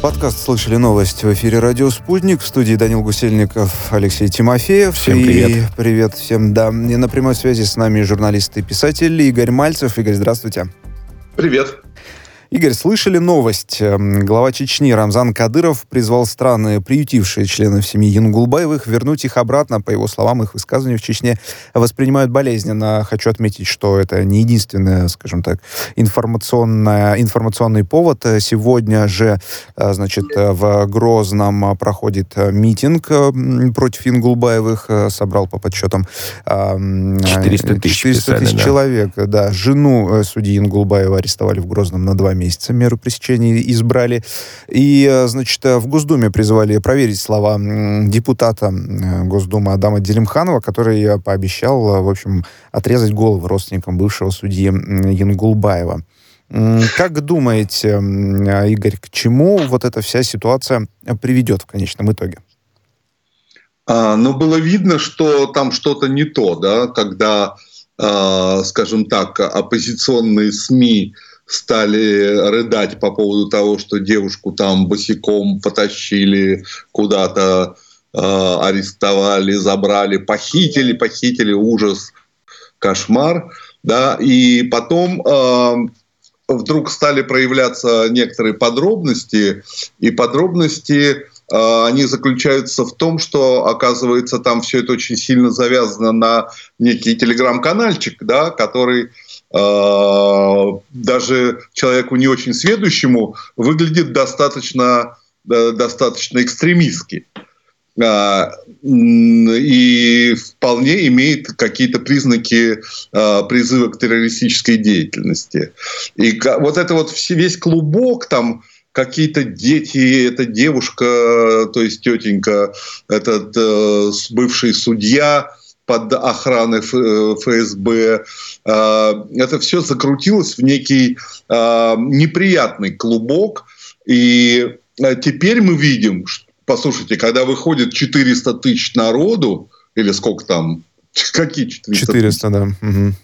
Подкаст «Слышали новость» в эфире «Радио Спутник». В студии Данил Гусельников, Алексей Тимофеев. Всем привет. И привет всем, да. И на прямой связи с нами журналист и писатель Игорь Мальцев. Игорь, здравствуйте. Привет. Игорь, слышали новость? Эм, глава Чечни Рамзан Кадыров призвал страны, приютившие членов семьи Янгулбаевых, вернуть их обратно. По его словам, их высказывания в Чечне воспринимают болезненно. Хочу отметить, что это не единственный, скажем так, информационный повод. Сегодня же, э, значит, в Грозном проходит митинг против Янгулбаевых. Собрал по подсчетам 400 тысяч, 400 тысяч да. человек. Да, жену э, судьи Янгулбаева арестовали в Грозном на два месяца меру пресечения избрали. И, э, значит, э, в Госдуме призвали проверить слова депутата Госдумы Адама Делимханова, который э, пообещал, в общем, отрезать головы родственникам бывшего судьи Янгулбаева. Как думаете, Игорь, к чему вот эта вся ситуация приведет в конечном итоге? А, ну, было видно, что там что-то не то, да, когда, э, скажем так, оппозиционные СМИ стали рыдать по поводу того, что девушку там босиком потащили куда-то, э, арестовали, забрали, похитили, похитили, ужас, кошмар, да, и потом э, вдруг стали проявляться некоторые подробности, и подробности э, они заключаются в том, что, оказывается, там все это очень сильно завязано на некий телеграм-канальчик, да, который даже человеку не очень сведущему выглядит достаточно, достаточно экстремистски и вполне имеет какие-то признаки призыва к террористической деятельности. И вот это вот весь клубок там какие-то дети, эта девушка, то есть тетенька, этот э, бывший судья, под охраной ФСБ. Это все закрутилось в некий неприятный клубок. И теперь мы видим, послушайте, когда выходит 400 тысяч народу, или сколько там, какие 400 400, да. Угу.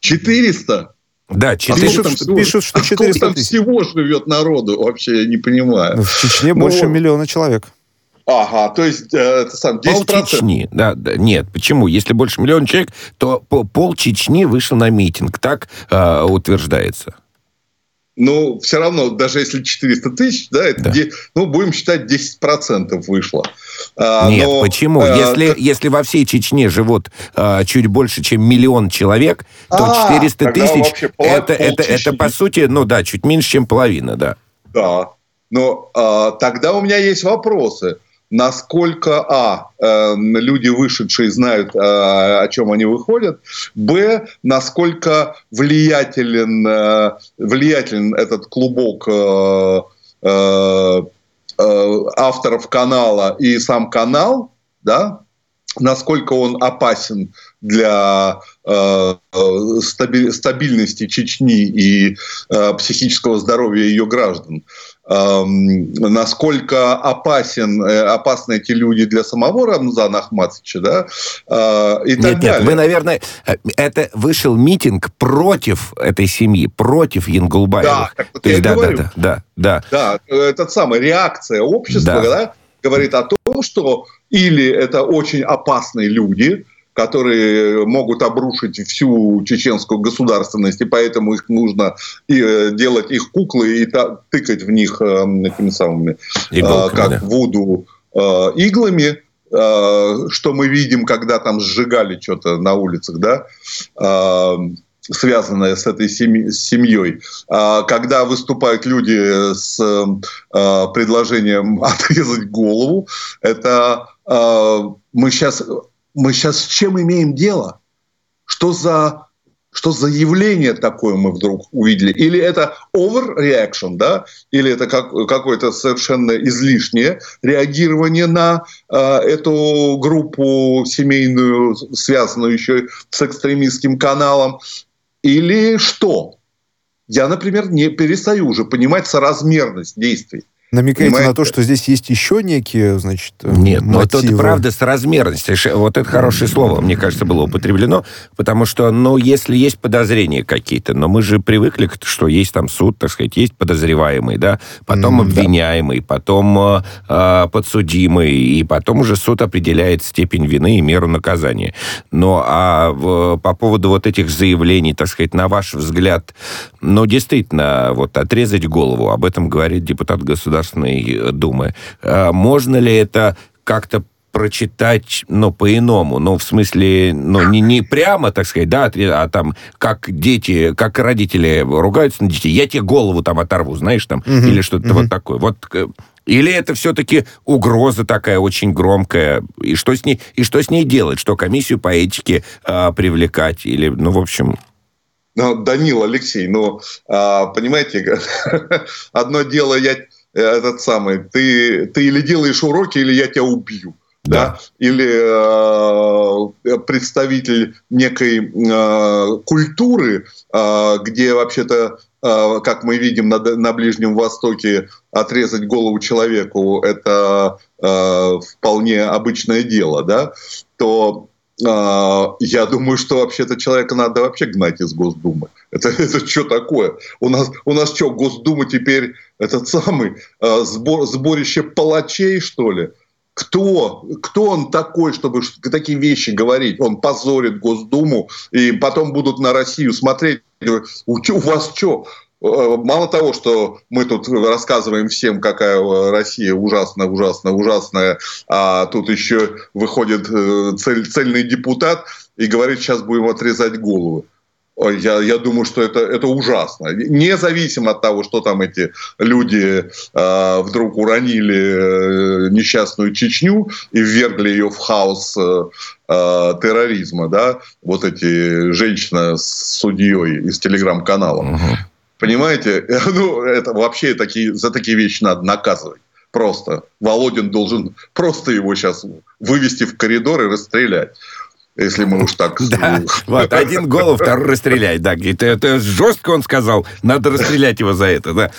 400? Да, 400. Пишут, а всего, пишут, что 400 а тысяч. всего живет народу, вообще я не понимаю. Ну, в Чечне ну, больше миллиона человек. Ага, то есть э, это сам 10%. Пол Чечни, да, да, нет, почему? Если больше миллиона человек, то пол Чечни вышел на митинг, так э, утверждается. Ну, все равно, даже если 400 тысяч, да, это, да. Де, ну, будем считать, 10% вышло. А, Нет, но, почему? А, если, как... если во всей Чечне живут а, чуть больше, чем миллион человек, то а, 400 тысяч, это, это, это, по сути, ну да, чуть меньше, чем половина, да. Да, но а, тогда у меня есть вопросы насколько, а, э, люди вышедшие знают, э, о чем они выходят, б, насколько влиятелен, э, влиятелен этот клубок авторов канала и сам канал, да, насколько он опасен для э, стабильности Чечни и э, психического здоровья ее граждан насколько опасен, э, опасны эти люди для самого Рамзана Ахматовича, да, а, и так нет, далее. Нет, вы, наверное, э, это вышел митинг против этой семьи, против Янгулбаевых. Да, так То есть, да, да, да, да, да. Да, этот самый реакция общества, да. Да, говорит о том, что или это очень опасные люди, которые могут обрушить всю чеченскую государственность, и поэтому их нужно и, э, делать их куклы и тыкать в них э, этими самыми, Иголками, э, как да. Вуду, э, иглами, что мы видим, когда там сжигали что-то на улицах, да, э, связанное с этой семьей, с семьей. А когда выступают люди с предложением отрезать голову, это мы сейчас мы сейчас с чем имеем дело? Что за что за явление такое мы вдруг увидели? Или это overreaction, да? Или это как, какое-то совершенно излишнее реагирование на э, эту группу семейную, связанную еще с экстремистским каналом? Или что? Я, например, не перестаю уже понимать соразмерность действий. Намекаете Понимаете? на то, что здесь есть еще некие, значит, Нет, мотивы. но тут правда с размерностью. Вот это хорошее слово, мне кажется, было употреблено, потому что, ну, если есть подозрения какие-то, но мы же привыкли, что есть там суд, так сказать, есть подозреваемый, да, потом mm, обвиняемый, да. потом э, подсудимый, и потом уже суд определяет степень вины и меру наказания. Но а в, по поводу вот этих заявлений, так сказать, на ваш взгляд, ну, действительно, вот отрезать голову, об этом говорит депутат Государственной Думы. А можно ли это как-то прочитать, ну, по-иному. Ну, в смысле, ну, не, не прямо, так сказать, да, а там, как дети, как родители ругаются на детей, я тебе голову там оторву, знаешь, там, угу, или что-то угу. вот такое. Вот э, или это все-таки угроза такая очень громкая? И что с ней, и что с ней делать? Что комиссию по этике а, привлекать? Или, ну, в общем... Ну, Данил, Алексей, ну, а, понимаете, одно дело, я этот самый, ты, ты или делаешь уроки, или я тебя убью. Да. да? Или э, представитель некой э, культуры, э, где вообще-то а, как мы видим на, на Ближнем Востоке, отрезать голову человеку – это э, вполне обычное дело, да, то э, я думаю, что вообще-то человека надо вообще гнать из Госдумы. Это, это что такое? У нас, у нас что, Госдума теперь этот самый э, сбор, сборище палачей, что ли? кто, кто он такой, чтобы такие вещи говорить? Он позорит Госдуму, и потом будут на Россию смотреть. У, у вас что? Э, мало того, что мы тут рассказываем всем, какая Россия ужасная, ужасная, ужасная, а тут еще выходит э, цель, цельный депутат и говорит, сейчас будем отрезать головы. Я, я думаю, что это, это ужасно. Независимо от того, что там эти люди э, вдруг уронили э, несчастную Чечню и ввергли ее в хаос э, э, терроризма, да, вот эти женщина с судьей из телеграм-канала. Угу. Понимаете, ну, это вообще такие, за такие вещи надо наказывать. Просто. Володин должен просто его сейчас вывести в коридор и расстрелять если мы уж так... Да, вот, один голову, второй расстрелять, да. Это, это жестко он сказал, надо расстрелять его за это, да.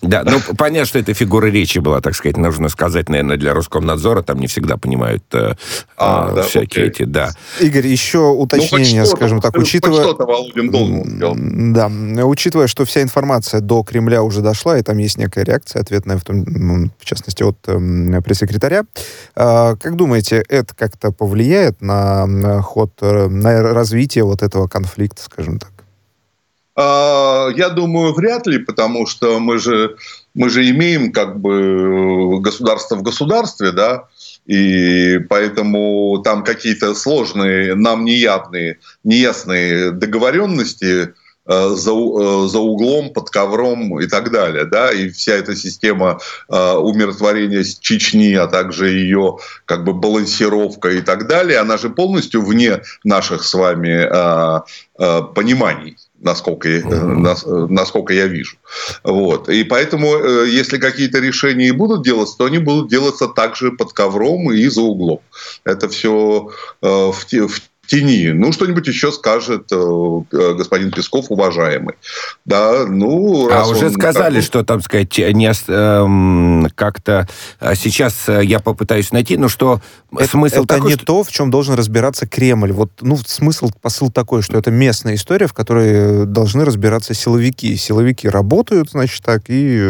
Да, ну, понятно, что это фигура речи была, так сказать, нужно сказать, наверное, для Роскомнадзора, там не всегда понимают э, а, э, да, всякие окей. эти, да. Игорь, еще уточнение, ну, скажем так, учитывая... что-то Володин должен Да, учитывая, что вся информация до Кремля уже дошла, и там есть некая реакция ответная, в, том, в частности, от э, пресс-секретаря, э, как думаете, это как-то повлияет на ход, э, на развитие вот этого конфликта, скажем так? А, я думаю, вряд ли, потому что мы же, мы же имеем как бы государство в государстве, да, и поэтому там какие-то сложные, нам неявные, неясные договоренности – за, э, за углом, под ковром и так далее. Да? И вся эта система э, умиротворения Чечни, а также ее как бы балансировка и так далее, она же полностью вне наших с вами пониманий насколько, uh-huh. насколько я вижу. Вот. И поэтому, если какие-то решения и будут делаться, то они будут делаться также под ковром и за углом. Это все в, в тени. Ну, что-нибудь еще скажет э, э, господин Песков, уважаемый. Да, ну... А уже он, сказали, как... что, там сказать, не, э, как-то а сейчас э, я попытаюсь найти, но что это, смысл это такой, не что... то, в чем должен разбираться Кремль. Вот, ну, смысл, посыл такой, что это местная история, в которой должны разбираться силовики. Силовики работают, значит, так, и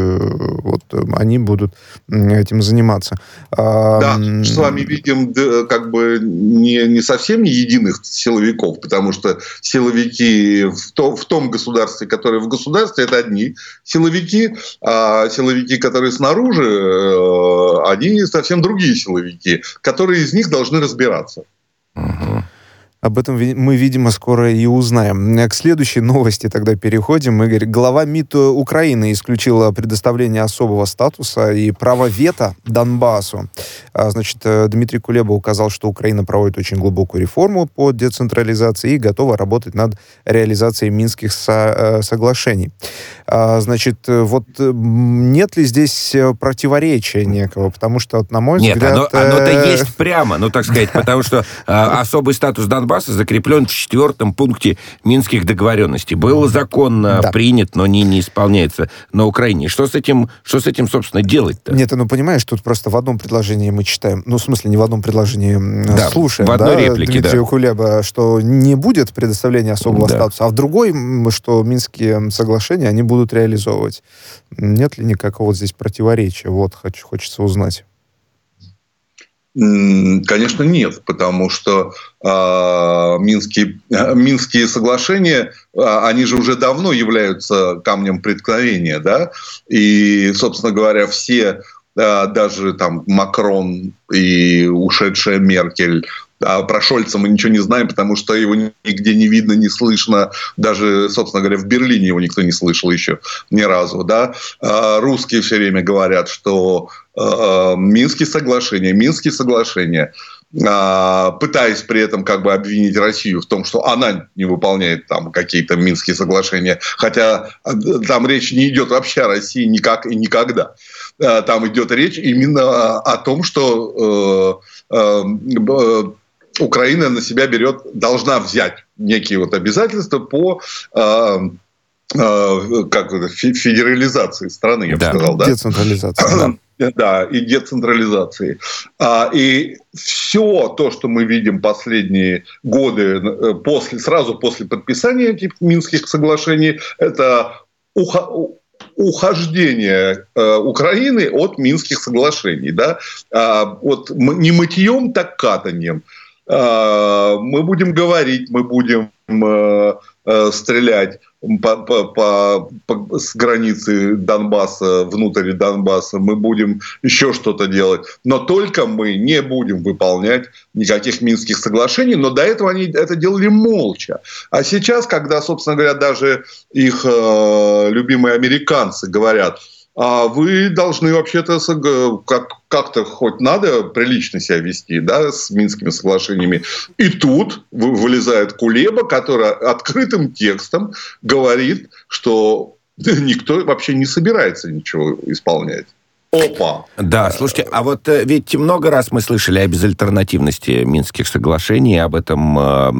вот они будут этим заниматься. Да, с вами видим, как бы не, не совсем не единый единых силовиков, потому что силовики в, то, в том государстве, которое в государстве, это одни силовики, а силовики, которые снаружи, э, они совсем другие силовики, которые из них должны разбираться. Угу. Об этом мы, видимо, скоро и узнаем. К следующей новости тогда переходим. Игорь, глава МИД Украины исключила предоставление особого статуса и право вето Донбассу. А, значит, э, Дмитрий Кулеба указал, что Украина проводит очень глубокую реформу по децентрализации и готова работать над реализацией Минских со э, соглашений. А, значит, э, вот нет ли здесь противоречия некого? Потому что, на мой нет, взгляд... Нет, оно, оно-то есть прямо, ну, так сказать, потому что особый статус Донбасса закреплен в четвертом пункте Минских договоренностей. Был закон да. принят, но не, не исполняется на Украине. Что с этим, что с этим собственно, делать-то? Нет, ну, понимаешь, тут просто в одном предложении мы читаем, ну, в смысле, не в одном предложении да, слушаем, в одной да, реплике, Дмитрия да. Кулеба, что не будет предоставления особого да. статуса, а в другой, что Минские соглашения они будут реализовывать. Нет ли никакого здесь противоречия? Вот, хочу, хочется узнать. Конечно, нет, потому что э, минские, э, минские соглашения, э, они же уже давно являются камнем преткновения, да, и, собственно говоря, все э, даже там Макрон и ушедшая Меркель а про Шольца мы ничего не знаем, потому что его нигде не видно, не слышно. Даже, собственно говоря, в Берлине его никто не слышал еще ни разу. Да? А русские все время говорят, что э, Минские соглашения, Минские соглашения пытаясь при этом как бы обвинить Россию в том, что она не выполняет там какие-то Минские соглашения, хотя там речь не идет вообще о России никак и никогда. Там идет речь именно о том, что э, э, Украина на себя берет, должна взять некие вот обязательства по э, э, как это, федерализации страны, я да. бы сказал. Да? Децентрализации. Да. Да, и децентрализации. А, и все то, что мы видим последние годы, э, после, сразу после подписания этих Минских соглашений, это ухождение э, Украины от Минских соглашений. Да? А, вот не мытьем, так катанием. А, мы будем говорить, мы будем э, э, стрелять по, по, по, по, с границы Донбасса, внутрь Донбасса, мы будем еще что-то делать. Но только мы не будем выполнять никаких Минских соглашений. Но до этого они это делали молча. А сейчас, когда, собственно говоря, даже их э, любимые американцы говорят – вы должны вообще-то как, как-то хоть надо прилично себя вести да, с Минскими соглашениями. И тут вылезает Кулеба, который открытым текстом говорит, что никто вообще не собирается ничего исполнять. Опа! Да, слушайте, а вот э, ведь много раз мы слышали о безальтернативности Минских соглашений, об этом э,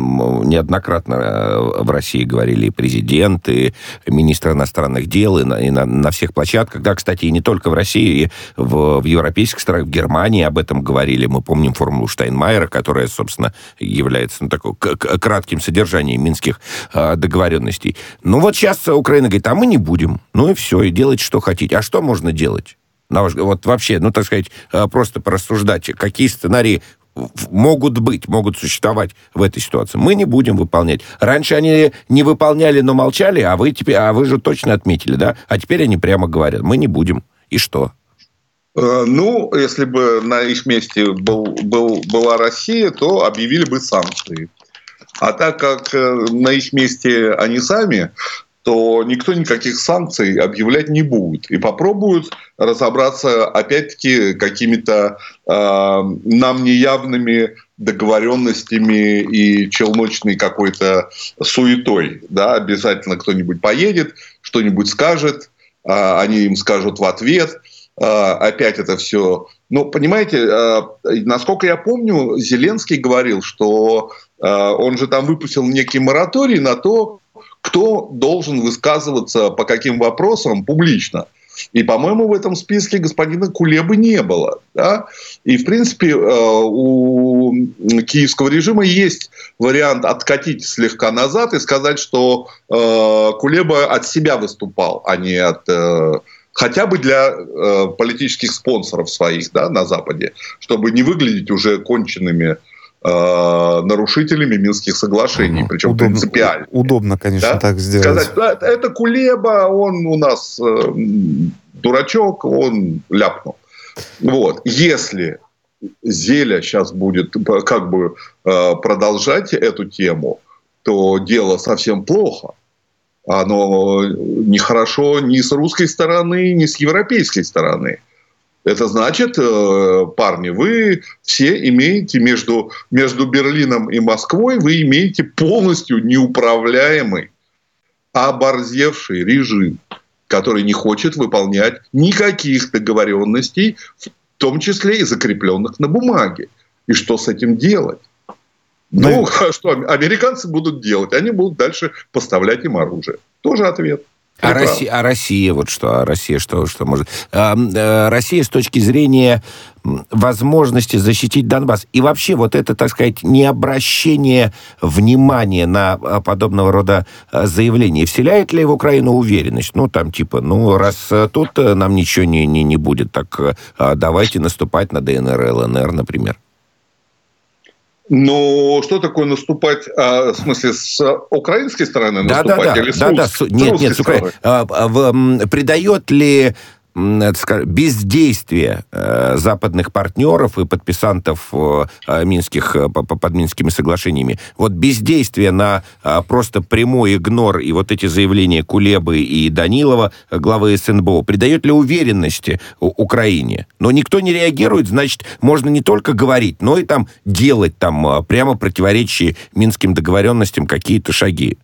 неоднократно э, в России говорили и президент, и министр иностранных дел, и на, и на, на всех площадках. Да, кстати, и не только в России, и в, в европейских странах, в Германии об этом говорили. Мы помним формулу Штайнмайера, которая, собственно, является ну, такой кратким содержанием минских договоренностей. Ну вот сейчас Украина говорит, а мы не будем. Ну и все, и делайте, что хотите. А что можно делать? На ваш, вот вообще, ну, так сказать, э, просто порассуждать, какие сценарии могут быть, могут существовать в этой ситуации. Мы не будем выполнять. Раньше они не выполняли, но молчали, а вы теперь, а вы же точно отметили, да? А теперь они прямо говорят, мы не будем. И что? Э, ну, если бы на их месте был, был, была Россия, то объявили бы санкции. А так как э, на их месте они сами, то никто никаких санкций объявлять не будет. И попробуют разобраться, опять-таки, какими-то э, нам неявными договоренностями и челночной какой-то суетой. Да? Обязательно кто-нибудь поедет, что-нибудь скажет, э, они им скажут в ответ. Э, опять это все... Ну, понимаете, э, насколько я помню, Зеленский говорил, что э, он же там выпустил некий мораторий на то, кто должен высказываться по каким вопросам публично. И, по-моему, в этом списке господина Кулебы не было. Да? И, в принципе, э, у киевского режима есть вариант откатить слегка назад и сказать, что э, Кулеба от себя выступал, а не от э, хотя бы для политических спонсоров своих да, на Западе, чтобы не выглядеть уже конченными нарушителями Минских соглашений, угу. причем удобно, принципиально. Удобно, конечно, да? так сделать. Сказать, да, это Кулеба, он у нас э, дурачок, он ляпнул. Вот. Если Зеля сейчас будет как бы э, продолжать эту тему, то дело совсем плохо. Оно нехорошо ни с русской стороны, ни с европейской стороны. Это значит, э, парни, вы все имеете между, между Берлином и Москвой, вы имеете полностью неуправляемый, оборзевший режим, который не хочет выполнять никаких договоренностей, в том числе и закрепленных на бумаге. И что с этим делать? Ну, а что американцы будут делать? Они будут дальше поставлять им оружие. Тоже ответ. А Россия, а Россия, вот что, а Россия что, что может? А, а, Россия с точки зрения возможности защитить Донбасс и вообще вот это, так сказать, необращение внимания на а, подобного рода а, заявления вселяет ли в Украину уверенность? Ну, там типа, ну, раз тут нам ничего не, не, не будет, так давайте наступать на ДНР, ЛНР, например. Ну, что такое наступать, а, в смысле, с украинской стороны да, наступать да, да, или с, да, да, с, нет, нет, с Украины. А, а, придает ли бездействие э, западных партнеров и подписантов э, э, минских, под Минскими соглашениями, вот бездействие на просто прямой игнор и вот эти заявления Кулебы и Данилова, главы СНБО, придает ли уверенности Украине? Но никто не реагирует, значит, можно не только говорить, но и там делать там прямо противоречие минским договоренностям какие-то шаги.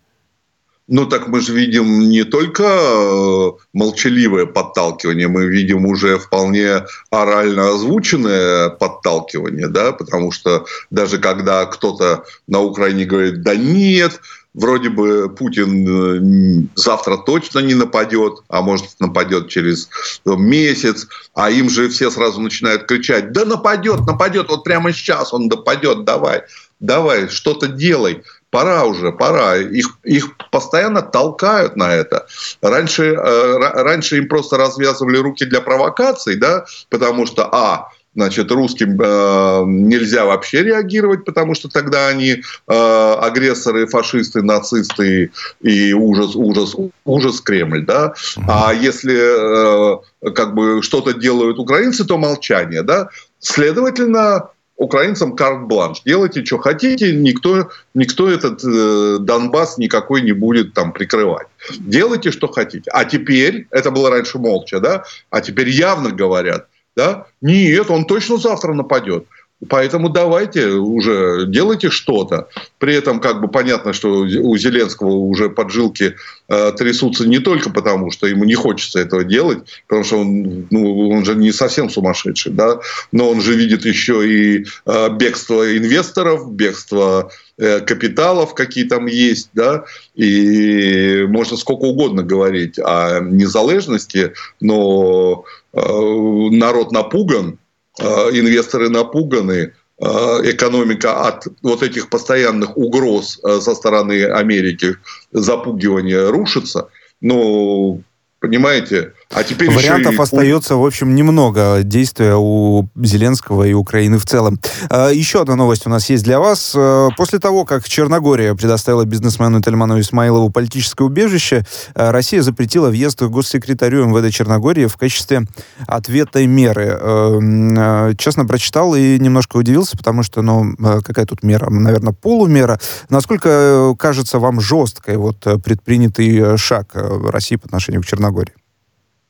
Ну, так мы же видим не только э, молчаливое подталкивание, мы видим уже вполне орально озвученное подталкивание, да, потому что даже когда кто-то на Украине говорит, да нет, вроде бы Путин э, завтра точно не нападет, а может нападет через месяц, а им же все сразу начинают кричать, да нападет, нападет, вот прямо сейчас он нападет, давай, давай, что-то делай пора уже, пора. Их, их постоянно толкают на это. Раньше, э, раньше им просто развязывали руки для провокаций, да, потому что, а, значит, русским э, нельзя вообще реагировать, потому что тогда они э, агрессоры, фашисты, нацисты и ужас, ужас, ужас Кремль, да. А если э, как бы что-то делают украинцы, то молчание, да. Следовательно, украинцам карт-бланш. Делайте, что хотите, никто, никто этот э, Донбасс никакой не будет там прикрывать. Делайте, что хотите. А теперь, это было раньше молча, да, а теперь явно говорят, да, нет, он точно завтра нападет. Поэтому давайте уже делайте что-то. При этом как бы понятно, что у Зеленского уже поджилки э, трясутся не только потому, что ему не хочется этого делать, потому что он, ну, он же не совсем сумасшедший, да, но он же видит еще и э, бегство инвесторов, бегство э, капиталов, какие там есть, да, и можно сколько угодно говорить о незалежности, но э, народ напуган, инвесторы напуганы, э, экономика от вот этих постоянных угроз э, со стороны Америки, запугивания рушится. Но, понимаете, а теперь Вариантов и... остается, в общем, немного действия у Зеленского и Украины в целом. А, еще одна новость у нас есть для вас. А, после того, как Черногория предоставила бизнесмену Тельману Исмаилову политическое убежище, а, Россия запретила въезд к госсекретарю МВД Черногории в качестве ответной меры. Честно прочитал и немножко удивился, потому что, ну, какая тут мера? Наверное, полумера. Насколько кажется вам жесткой вот предпринятый шаг России по отношению к Черногории?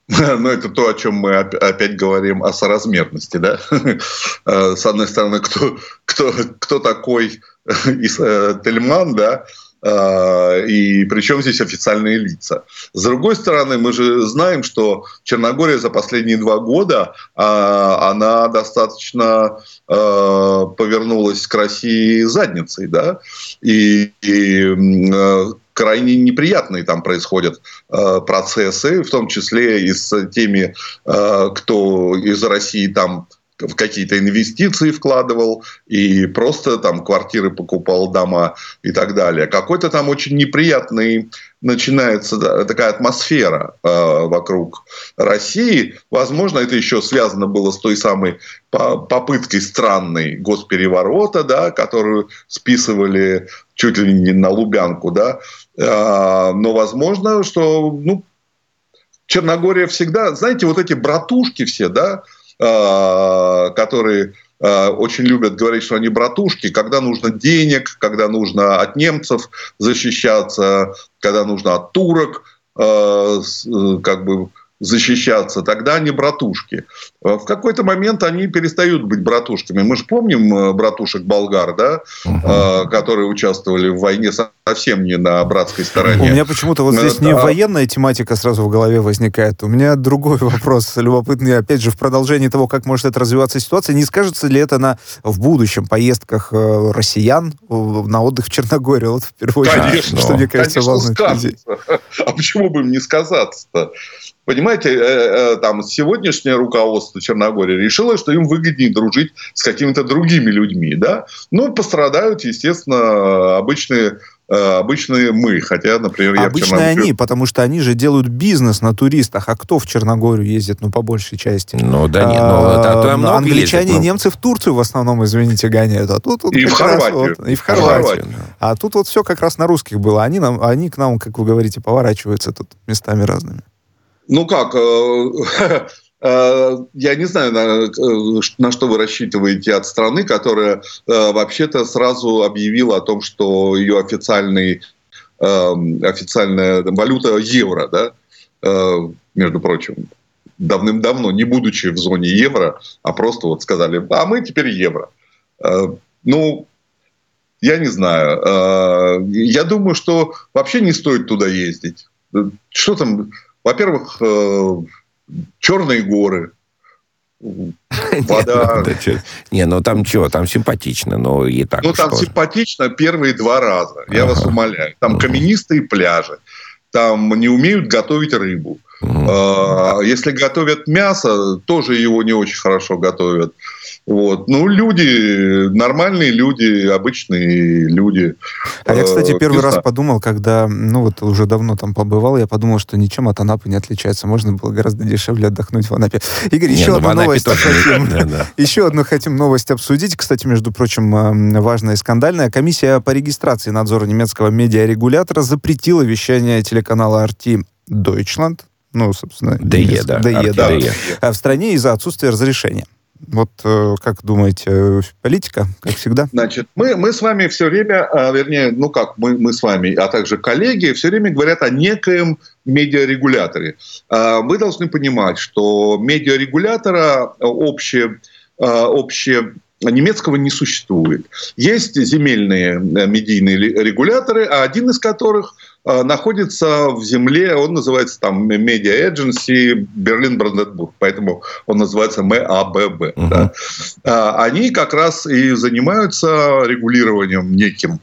Ну, это то, о чем мы опять говорим, о соразмерности. Да? Э, с одной стороны, кто, кто, кто такой э, Тельман, да, э, и причем здесь официальные лица. С другой стороны, мы же знаем, что Черногория за последние два года, она достаточно повернулась к России задницей, да, и, и крайне неприятные там происходят э, процессы, в том числе и с теми, э, кто из России там в какие-то инвестиции вкладывал и просто там квартиры покупал, дома и так далее. Какой-то там очень неприятный начинается такая атмосфера э, вокруг России. Возможно, это еще связано было с той самой попыткой странной госпереворота, да, которую списывали чуть ли не на Лубянку, да. Э, но возможно, что ну, Черногория всегда, знаете, вот эти братушки все, да, которые Э, очень любят говорить, что они братушки, когда нужно денег, когда нужно от немцев защищаться, когда нужно от турок, э, э, как бы защищаться, тогда они братушки. Э, в какой-то момент они перестают быть братушками. Мы же помним э, братушек болгар, да, угу. которые участвовали в войне совсем не на братской стороне. У меня почему-то вот здесь не военная тематика сразу в голове возникает. У меня другой вопрос любопытный, опять же, в продолжении того, как может это развиваться ситуация. Не скажется ли это на в будущем поездках россиян на отдых в Черногорию? Вот в первую очередь, конечно, что мне кажется волнует А почему бы им не сказаться-то? Понимаете, э, э, там сегодняшнее руководство Черногории решило, что им выгоднее дружить с какими-то другими людьми, да? Ну, пострадают, естественно, обычные э, обычные мы, хотя, например, я Обычные они, потому что они же делают бизнес на туристах. А кто в Черногорию ездит, ну, по большей части? Ну, да нет, ну, а, там много Англичане ездит, и немцы в Турцию в основном, извините, гоняют. А тут, вот и, в Хорватию. Вот, и в Хорватию. А тут вот все как раз на русских было. Они, нам, они к нам, как вы говорите, поворачиваются тут местами разными. Ну как, э, э, я не знаю, на, э, на что вы рассчитываете от страны, которая вообще-то сразу объявила о том, что ее официальный, официальная валюта евро, да, между прочим, давным-давно, не будучи в зоне евро, а просто вот сказали, а мы теперь евро. Ну, я не знаю. Я думаю, что вообще не стоит туда ездить. Что там, во-первых, э, черные горы, вода. Не, ну там что, там симпатично, но и так. Ну там симпатично первые два раза, я вас умоляю. Там каменистые пляжи, там не умеют готовить рыбу. А, если готовят мясо, тоже его не очень хорошо готовят. Вот. Ну, люди, нормальные люди, обычные люди. А я, кстати, э, первый раз подумал, когда, ну, вот уже давно там побывал, я подумал, что ничем от Анапы не отличается. Можно было гораздо дешевле отдохнуть в Анапе. Игорь, еще ну, одну новость хотим. Еще одну хотим новость обсудить. Кстати, между прочим, эм, важная и скандальная. Комиссия по регистрации надзора немецкого медиарегулятора запретила вещание телеканала RT Deutschland, ну, собственно, ДЕ, да. ДЕ, да. А в стране из-за отсутствия разрешения. Вот э, как думаете, э, политика, как всегда? Значит, мы, мы с вами все время, а, вернее, ну как, мы, мы с вами, а также коллеги, все время говорят о некоем медиарегуляторе. А, вы должны понимать, что медиарегулятора общее, а, общее немецкого не существует. Есть земельные э, медийные регуляторы, а один из которых – находится в земле, он называется там Media Agency Берлин Бранденбург, поэтому он называется МАББ. Uh-huh. Да. А, они как раз и занимаются регулированием неким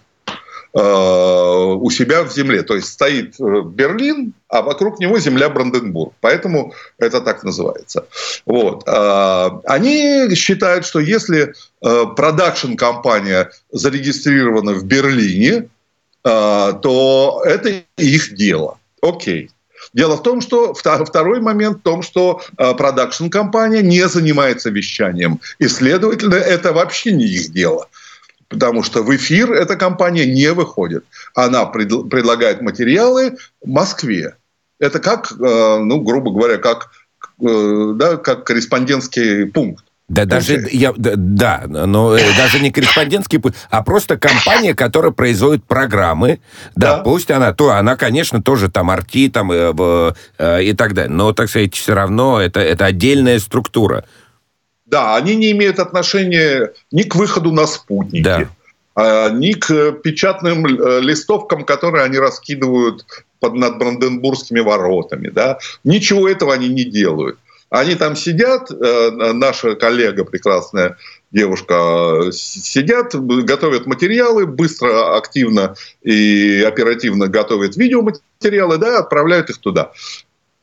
э, у себя в земле. То есть стоит э, Берлин, а вокруг него земля Бранденбург. Поэтому это так называется. Вот. Они считают, что если продакшн-компания зарегистрирована в Берлине, а, то это их дело. Окей. Дело в том, что второй момент в том, что а, продакшн-компания не занимается вещанием. И, следовательно, это вообще не их дело. Потому что в эфир эта компания не выходит. Она пред, предлагает материалы Москве. Это как, а, ну, грубо говоря, как, э, да, как корреспондентский пункт. Да, даже, я, да, да, но э, даже не корреспондентский путь, а просто компания, которая производит программы. Да, да. пусть она, то она, конечно, тоже там арти там, э, э, и так далее. Но, так сказать, все равно это, это отдельная структура. Да, они не имеют отношения ни к выходу на спутники, да. а, ни к печатным э, листовкам, которые они раскидывают под, над Бранденбургскими воротами. Да? Ничего этого они не делают. Они там сидят, э, наша коллега прекрасная девушка, сидят, готовят материалы, быстро, активно и оперативно готовят видеоматериалы, да, отправляют их туда.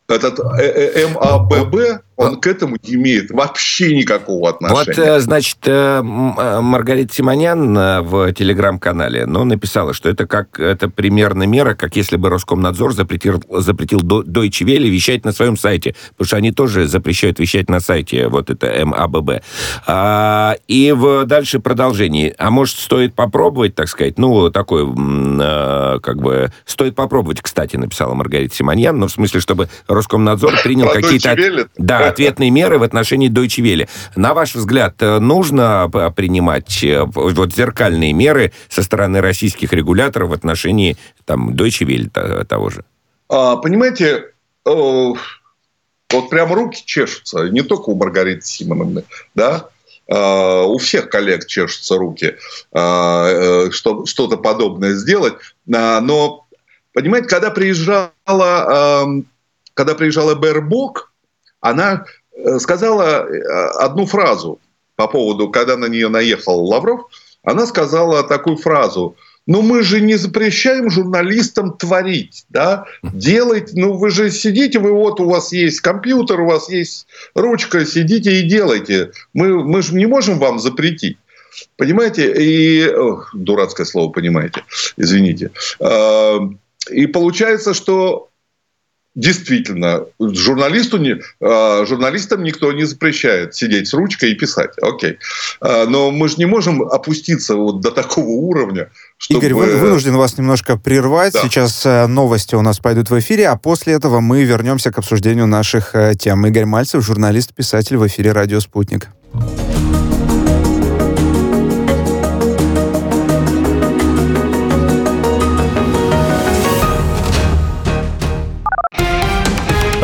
Этот э, э, МАББ, он к этому не имеет вообще никакого отношения. Вот, э, значит, Маргарита Симонян в телеграм-канале ну, написала, что это как это примерно мера, как если бы Роскомнадзор запретил, запретил Deutsche Welle вещать на своем сайте, потому что они тоже запрещают вещать на сайте, вот это МАББ. А, и в дальше продолжение. А может, стоит попробовать, так сказать, ну, такой, как бы, стоит попробовать, кстати, написала Маргарита Симоньян, ну, в смысле, чтобы Роскомнадзор принял какие-то да, ответные меры в отношении Deutsche Welle. На ваш взгляд, э, нужно принимать э, вот зеркальные меры со стороны российских регуляторов в отношении там, Deutsche Welle того же? А, понимаете, Вот прям руки чешутся, не только у Маргариты Симоновны, да, а, у всех коллег чешутся руки а, э, что-то подобное сделать. Но, понимаете, когда приезжала, когда приезжала Бербок, она э, сказала э, одну фразу по поводу, когда на нее наехал Лавров, она сказала такую фразу – но мы же не запрещаем журналистам творить, да, делать, ну вы же сидите, вы вот у вас есть компьютер, у вас есть ручка, сидите и делайте. Мы, мы же не можем вам запретить. Понимаете, и... Ох, дурацкое слово, понимаете, извините. А, и получается, что действительно, журналисту не, э, журналистам никто не запрещает сидеть с ручкой и писать. Окей. Э, но мы же не можем опуститься вот до такого уровня, чтобы... Игорь, вы, вынужден вас немножко прервать. Да. Сейчас э, новости у нас пойдут в эфире, а после этого мы вернемся к обсуждению наших э, тем. Игорь Мальцев, журналист-писатель в эфире «Радио Спутник».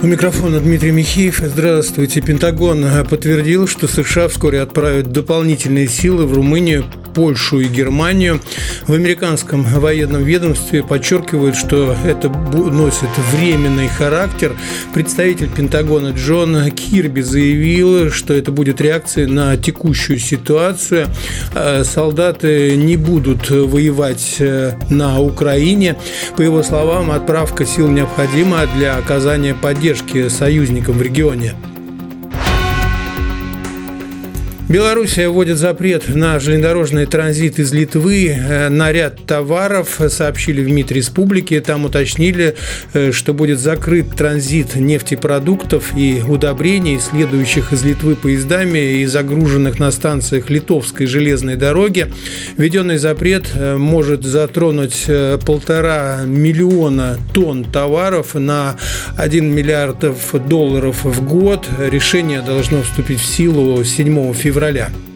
У микрофона Дмитрий Михеев. Здравствуйте. Пентагон подтвердил, что США вскоре отправят дополнительные силы в Румынию Польшу и Германию. В американском военном ведомстве подчеркивают, что это носит временный характер. Представитель Пентагона Джон Кирби заявил, что это будет реакцией на текущую ситуацию. А солдаты не будут воевать э, на Украине. По его словам, отправка сил необходима для оказания поддержки союзникам в регионе. Белоруссия вводит запрет на железнодорожный транзит из Литвы э, на ряд товаров, сообщили в МИД республики. Там уточнили, э, что будет закрыт транзит нефтепродуктов и удобрений, следующих из Литвы поездами и загруженных на станциях Литовской железной дороги. Введенный запрет э, может затронуть полтора миллиона тонн товаров на 1 миллиард долларов в год. Решение должно вступить в силу 7 февраля февраля.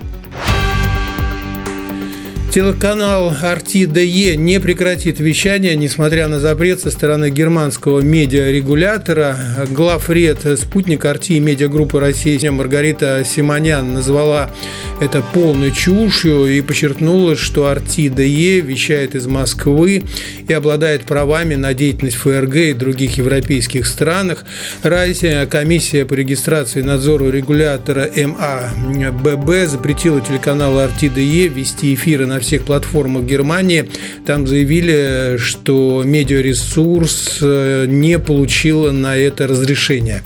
Телеканал RTDE не прекратит вещание, несмотря на запрет со стороны германского медиарегулятора. Главред спутник RT и медиагруппы России Маргарита Симонян назвала это полной чушью и подчеркнула, что RTDE вещает из Москвы и обладает правами на деятельность ФРГ и других европейских странах. Ранее комиссия по регистрации и надзору регулятора МАББ запретила телеканалу RTDE вести эфиры на всех платформах Германии. Там заявили, что медиаресурс э, не получил на это разрешение.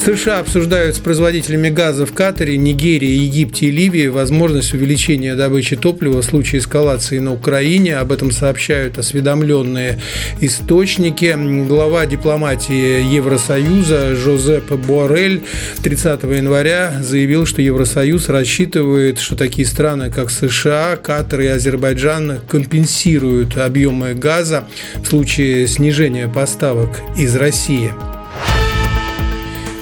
США обсуждают с производителями газа в Катаре, Нигерии, Египте и Ливии возможность увеличения добычи топлива в случае эскалации на Украине. Об этом сообщают осведомленные источники. Глава дипломатии Евросоюза Жозеп Борель 30 января заявил, что Евросоюз рассчитывает, что такие страны, как США, Катар и Азербайджан компенсируют объемы газа в случае снижения поставок из России.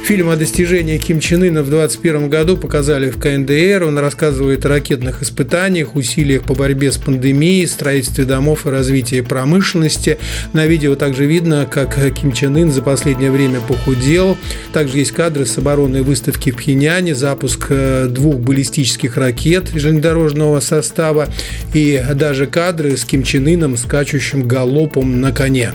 Фильм о достижении Ким Чен Ына в 2021 году показали в КНДР. Он рассказывает о ракетных испытаниях, усилиях по борьбе с пандемией, строительстве домов и развитии промышленности. На видео также видно, как Ким Чен Ын за последнее время похудел. Также есть кадры с оборонной выставки в Пхеняне, запуск э, двух баллистических ракет железнодорожного состава и даже кадры с Ким Чен Ыном, скачущим галопом на коне.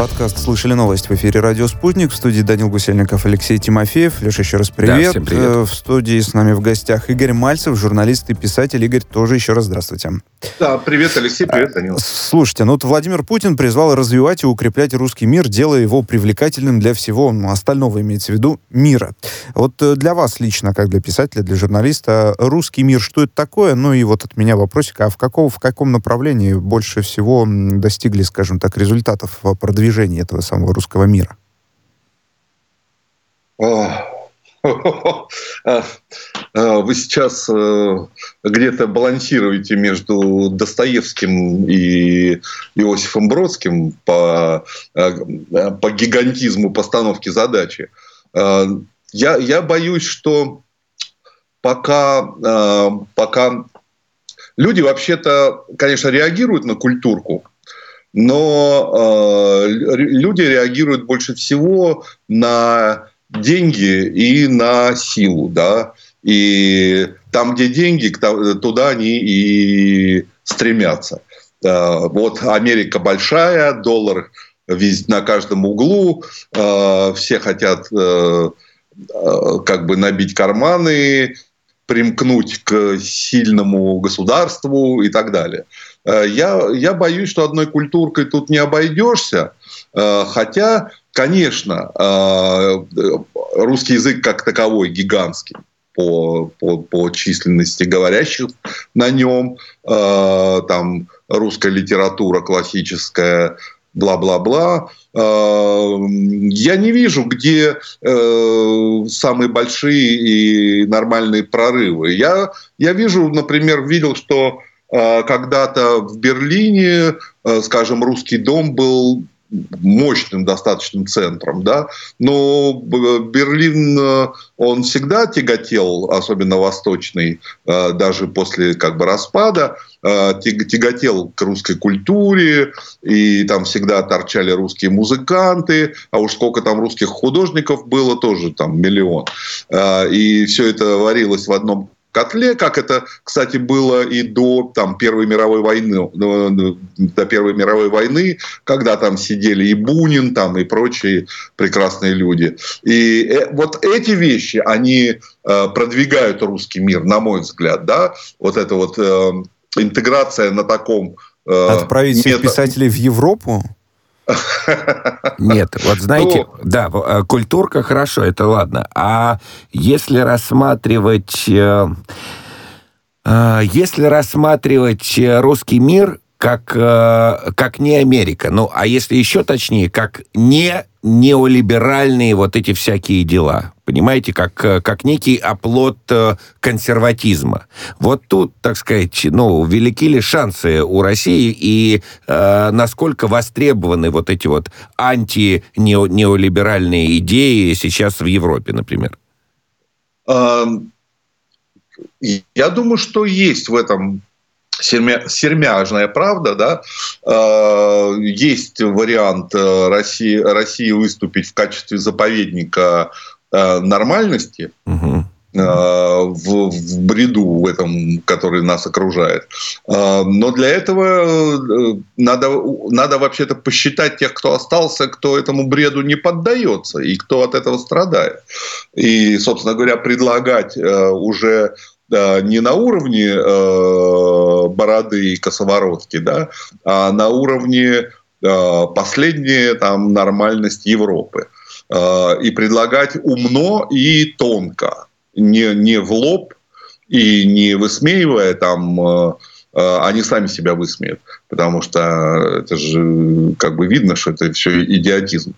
Подкаст «Слышали новость» в эфире «Радио Спутник». В студии Данил Гусельников, Алексей Тимофеев. Леша, еще раз привет. Да, всем привет. Э, в студии с нами в гостях Игорь Мальцев, журналист и писатель. Игорь, тоже еще раз здравствуйте. Да, привет, Алексей, привет, Данил. Слушайте, ну вот Владимир Путин призвал развивать и укреплять русский мир, делая его привлекательным для всего ну, остального, имеется в виду, мира. Вот э, для вас лично, как для писателя, для журналиста, русский мир, что это такое? Ну и вот от меня вопросик, а в, каком, в каком направлении больше всего достигли, скажем так, результатов продвижения продвижении этого самого русского мира? Вы сейчас э, где-то балансируете между Достоевским и Иосифом Бродским по, по гигантизму постановки задачи. Я, я боюсь, что пока, пока люди вообще-то, конечно, реагируют на культурку, но э, люди реагируют больше всего на деньги и на силу, да, и там, где деньги, туда они и стремятся. Э, вот Америка большая, доллар на каждом углу, э, все хотят э, э как бы набить карманы, примкнуть к сильному государству и так далее. Э, я, я боюсь, что одной культуркой тут не обойдешься, э, хотя, конечно, э, русский язык как таковой гигантский по, по, по численности говорящих на нем, там русская литература классическая, бла-бла-бла. Я не вижу, где самые большие и нормальные прорывы. Я, я вижу, например, видел, что когда-то в Берлине, э, скажем, русский дом был мощным достаточным центром, да, но Берлин, э, он всегда тяготел, особенно восточный, даже после как бы распада, тяготел к русской культуре, и там всегда торчали русские музыканты, а уж сколько там русских художников было, тоже там миллион. И все это варилось в одном котле, как это, кстати, было и до там, Первой мировой войны, до Первой мировой войны, когда там сидели и Бунин, там, и прочие прекрасные люди. И э, вот эти вещи, они э, продвигают русский мир, на мой взгляд, да, вот эта вот э, интеграция на таком... Отправить всех писателей в Европу? Нет, вот знаете, ну, да, э, культурка хорошо, это ладно. А если рассматривать... Э, э, если рассматривать русский мир как, как не Америка, ну, а если еще точнее, как не неолиберальные вот эти всякие дела понимаете, как, э, как некий оплот э, консерватизма. Вот тут, так сказать, ну, велики ли шансы у России и э, насколько востребованы вот эти вот анти-неолиберальные идеи сейчас в Европе, например? Я думаю, что есть в этом сермя, сермяжная правда, да, есть вариант России, России выступить в качестве заповедника Э, нормальности угу. в, в бреду в этом, который нас окружает. Э, но для этого надо, надо вообще-то посчитать тех, кто остался, кто этому бреду не поддается и кто от этого страдает. И, собственно говоря, предлагать уже не на уровне бороды и косоворотки, да, а на уровне последней там, нормальность Европы. Э, и предлагать умно и тонко, не, не в лоб и не высмеивая там э, э, они сами себя высмеют, потому что это же как бы видно, что это все идиотизм.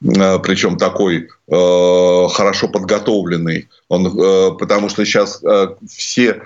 Причем такой э, хорошо подготовленный. Он, э, потому что сейчас э, все,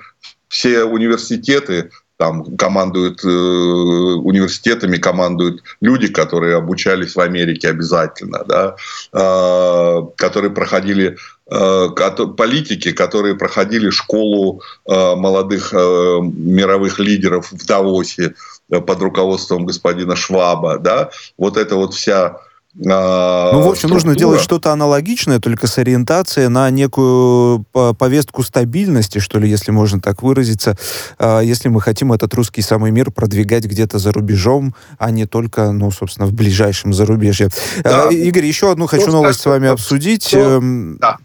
все университеты там командуют э, университетами, командуют люди, которые обучались в Америке обязательно, да, э, которые проходили э, политики, которые проходили школу э, молодых э, мировых лидеров в Давосе под руководством господина Шваба, да, вот эта вот вся ну, в общем, нужно делать что-то аналогичное, только с ориентацией на некую повестку стабильности, что ли, если можно так выразиться, а, если мы хотим этот русский самый мир продвигать где-то за рубежом, а не только, ну, собственно, в ближайшем зарубежье. Да. Игорь, еще одну хочу новость с вами обсудить. Эм, да.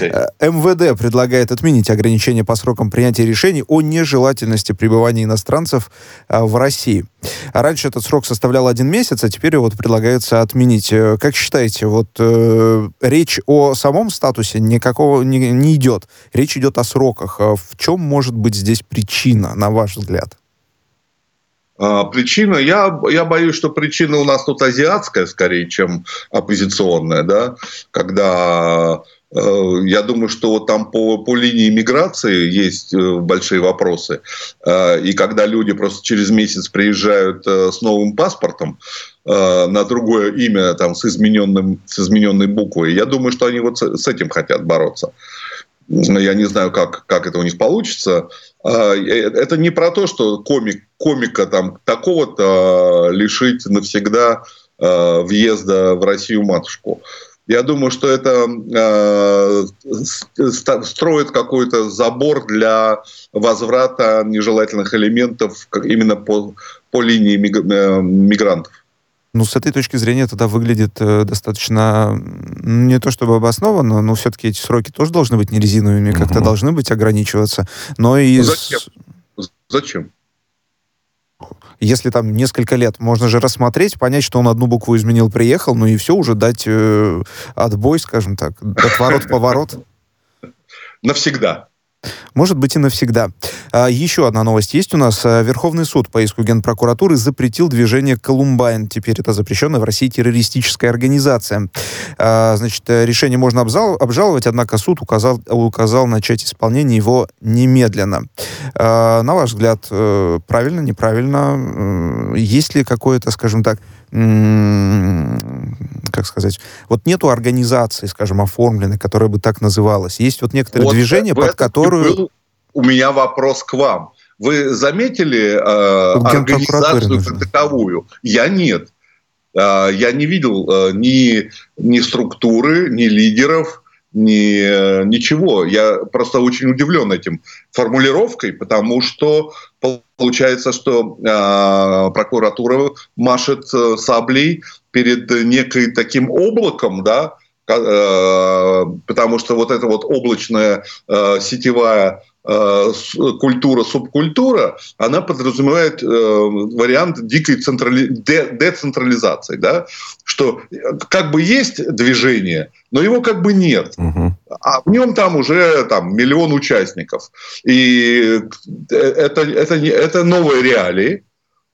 Э, МВД предлагает отменить ограничения по срокам принятия решений о нежелательности пребывания иностранцев э, в России. А раньше этот срок составлял один месяц, а теперь вот предлагается отменить. Э, как считаете, вот э, речь о самом статусе никакого не, не идет. Речь идет о сроках. В чем может быть здесь причина, на ваш взгляд? А, причина, я, я боюсь, что причина у нас тут азиатская скорее, чем оппозиционная, да, когда я думаю, что там по, по линии миграции есть э, большие вопросы. Э, и когда люди просто через месяц приезжают с новым паспортом на другое имя там, с, измененным, с измененной буквой, я думаю, что они вот с этим хотят бороться. Я не знаю, как, как это у них получится. Это не про то, что комик, комика там такого-то лишить навсегда въезда в Россию матушку. Я думаю, что это э, строит какой-то забор для возврата нежелательных элементов именно по, по линии э, мигрантов. Ну, с этой точки зрения тогда выглядит э, достаточно не то чтобы обоснованно, но все-таки эти сроки тоже должны быть не резиновыми, угу. как-то должны быть ограничиваться. Но и... Зачем? Зачем? Если там несколько лет, можно же рассмотреть, понять, что он одну букву изменил, приехал, ну и все, уже дать э, отбой, скажем так, отворот-поворот. Навсегда. Может быть и навсегда. А, еще одна новость есть у нас. А, Верховный суд по иску Генпрокуратуры запретил движение «Колумбайн». Теперь это запрещенная в России террористическая организация. А, значит, решение можно обзал, обжаловать, однако суд указал, указал начать исполнение его немедленно. А, на ваш взгляд, э, правильно, неправильно? Есть ли какое-то, скажем так, как сказать, вот нету организации, скажем, оформленной, которая бы так называлась. Есть вот некоторые вот движения, под которую... Был у меня вопрос к вам. Вы заметили э, организацию как таковую? Я нет. Э, я не видел э, ни, ни структуры, ни лидеров, ни, ничего. Я просто очень удивлен этим формулировкой, потому что получается, что э, прокуратура машет э, саблей перед некой таким облаком, да, э, потому что вот эта вот облачная э, сетевая Э, культура, субкультура, она подразумевает э, вариант дикой централи... децентрализации, да? что как бы есть движение, но его как бы нет. Угу. А в нем там уже там, миллион участников. И это, это, это новые реалии.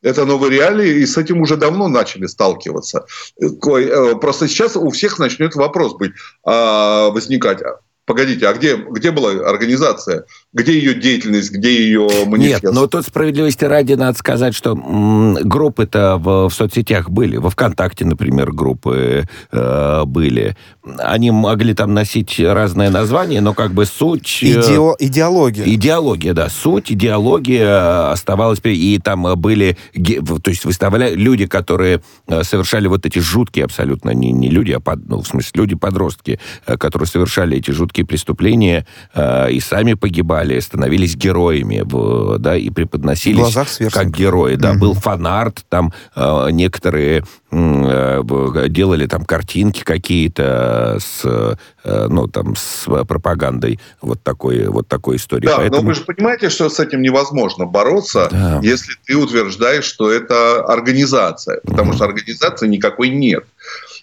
Это новые реалии, и с этим уже давно начали сталкиваться. Э, просто сейчас у всех начнет вопрос быть, а, возникать, Погодите, а где, где была организация? Где ее деятельность, где ее манифест? Нет, но тут справедливости ради надо сказать, что группы-то в, в соцсетях были. Во ВКонтакте, например, группы э, были. Они могли там носить разные названия, но как бы суть... Э, Идео, идеология. Идеология, да. Суть, идеология оставалась... И там были... То есть выставляли люди, которые э, совершали вот эти жуткие абсолютно... Не, не люди, а под, ну, в смысле люди-подростки, э, которые совершали эти жуткие жуткие преступления э, и сами погибали, становились героями, в, да, и преподносились как герои. Да, угу. был фанарт, там э, некоторые э, делали там картинки какие-то с, э, ну, там, с пропагандой вот такой, вот такой истории. Да, Поэтому... но вы же понимаете, что с этим невозможно бороться, да. если ты утверждаешь, что это организация, потому угу. что организации никакой нет.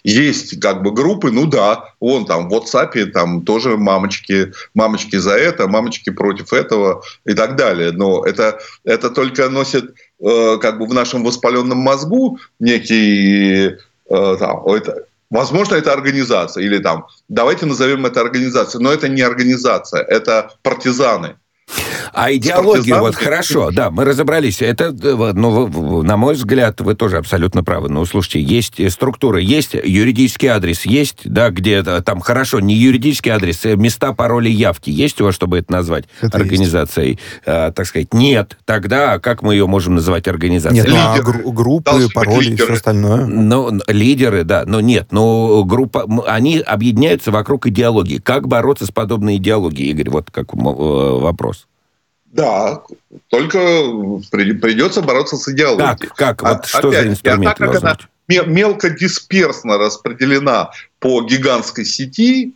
Есть как бы группы, ну да, вон там в WhatsApp там тоже мамочки, мамочки за это, мамочки против этого и так далее. Но это, это только носит э, как бы в нашем воспаленном мозгу некий э, там, это, Возможно, это организация. Или там, давайте назовем это организацией. Но это не организация, это партизаны. А идеология, вот хорошо, да, мы разобрались. Это, ну, на мой взгляд, вы тоже абсолютно правы. Ну, слушайте, есть структура, есть юридический адрес, есть, да, где там хорошо, не юридический адрес, э, места, пароли, явки. Есть у вас, чтобы это назвать это организацией? А, так сказать, нет. Тогда как мы ее можем называть организацией? Нет, ну, а гру- группы, пароли и все остальное. Ну, лидеры, да, но нет. Но группа, они объединяются вокруг идеологии. Как бороться с подобной идеологией, Игорь? Вот как вопрос. Да, только придется бороться с идеологией. Как? Как? Вот а, что опять, за инструмент? А так как она мелко дисперсно распределена по гигантской сети,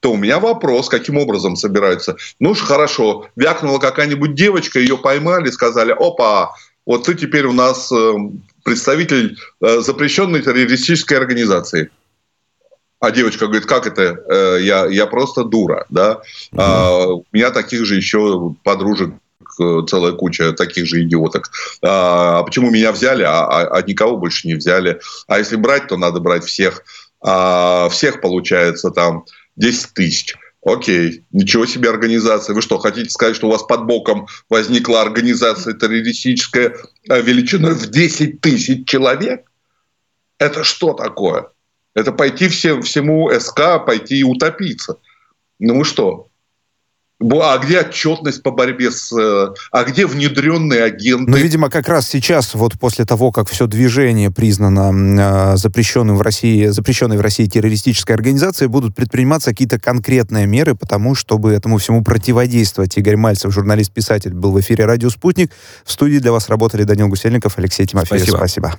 то у меня вопрос, каким образом собираются. Ну уж хорошо, вякнула какая-нибудь девочка, ее поймали, сказали, опа, вот ты теперь у нас э, представитель э, запрещенной террористической организации. А девочка говорит, как это? Э, я, я просто дура, да? Угу. А, у меня таких же еще подружек э, целая куча таких же идиоток. А, а почему меня взяли, а, а, а никого больше не взяли? А если брать, то надо брать всех. А, всех получается там 10 тысяч. Окей, ничего себе организация. Вы что, хотите сказать, что у вас под боком возникла организация террористическая э, величиной в 10 тысяч человек? Это что такое? Это пойти всем, всему СК, пойти и утопиться. Ну мы что? А где отчетность по борьбе с... Э, а где внедренные агенты? Ну, видимо, как раз сейчас, вот после того, как все движение признано э, запрещенным в России, запрещенной в России террористической организацией, будут предприниматься какие-то конкретные меры, потому чтобы этому всему противодействовать. Игорь Мальцев, журналист-писатель, был в эфире «Радио Спутник». В студии для вас работали Данил Гусельников, Алексей Тимофеев. Спасибо. Спасибо.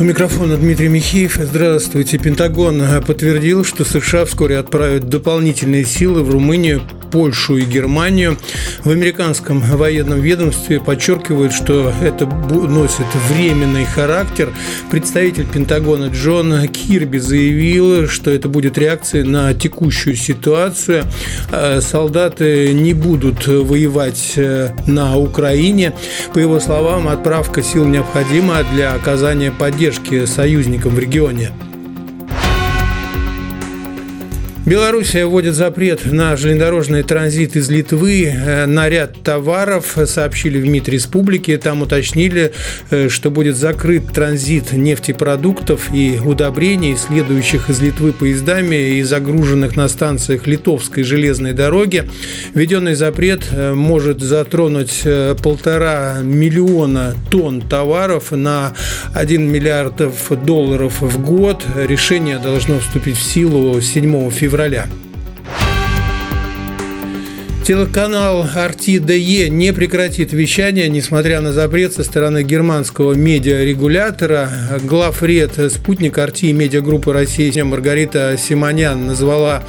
У микрофона Дмитрий Михеев. Здравствуйте. Пентагон подтвердил, что США вскоре отправят дополнительные силы в Румынию Польшу и Германию. В американском военном ведомстве подчеркивают, что это носит временный характер. Представитель Пентагона Джон Кирби заявил, что это будет реакцией на текущую ситуацию. А солдаты не будут воевать э, на Украине. По его словам, отправка сил необходима для оказания поддержки союзникам в регионе. Белоруссия вводит запрет на железнодорожный транзит из Литвы э, на ряд товаров, сообщили в МИД республики. Там уточнили, э, что будет закрыт транзит нефтепродуктов и удобрений, следующих из Литвы поездами и загруженных на станциях Литовской железной дороги. Введенный запрет э, может затронуть полтора миллиона тонн товаров на 1 миллиард долларов в год. Решение должно вступить в силу 7 февраля февраля. Телеканал RTDE не прекратит вещание, несмотря на запрет со стороны германского медиарегулятора. Главред «Спутник» RT и медиагруппы России Маргарита Симонян назвала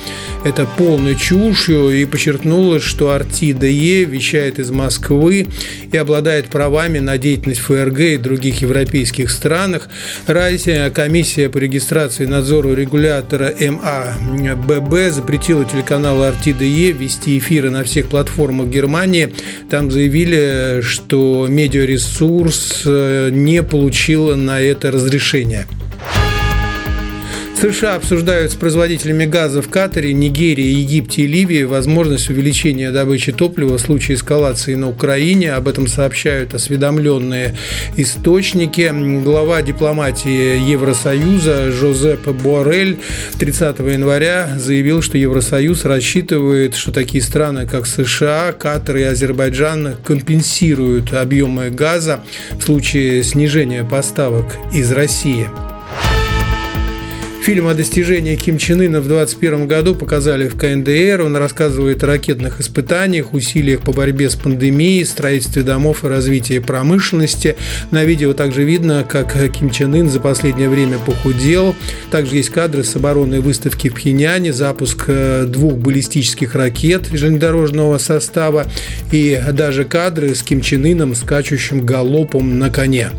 это полной чушью и подчеркнула, что RTDE вещает из Москвы и обладает правами на деятельность ФРГ и других европейских странах. Ранее комиссия по регистрации и надзору регулятора МАББ запретила телеканалу RTDE вести эфиры на всех платформах Германии. Там заявили, что медиаресурс э, не получил на это разрешение. США обсуждают с производителями газа в Катаре, Нигерии, Египте и Ливии возможность увеличения добычи топлива в случае эскалации на Украине. Об этом сообщают осведомленные источники. Глава дипломатии Евросоюза Жозеп Борель 30 января заявил, что Евросоюз рассчитывает, что такие страны, как США, Катар и Азербайджан компенсируют объемы газа в случае снижения поставок из России. Фильм о достижении Ким Чен Ына в 2021 году показали в КНДР. Он рассказывает о ракетных испытаниях, усилиях по борьбе с пандемией, строительстве домов и развитии промышленности. На видео также видно, как Ким Чен Ын за последнее время похудел. Также есть кадры с оборонной выставки в Пхеньяне, запуск э, двух баллистических ракет железнодорожного состава и даже кадры с Ким Чен Ыном, скачущим галопом на коне.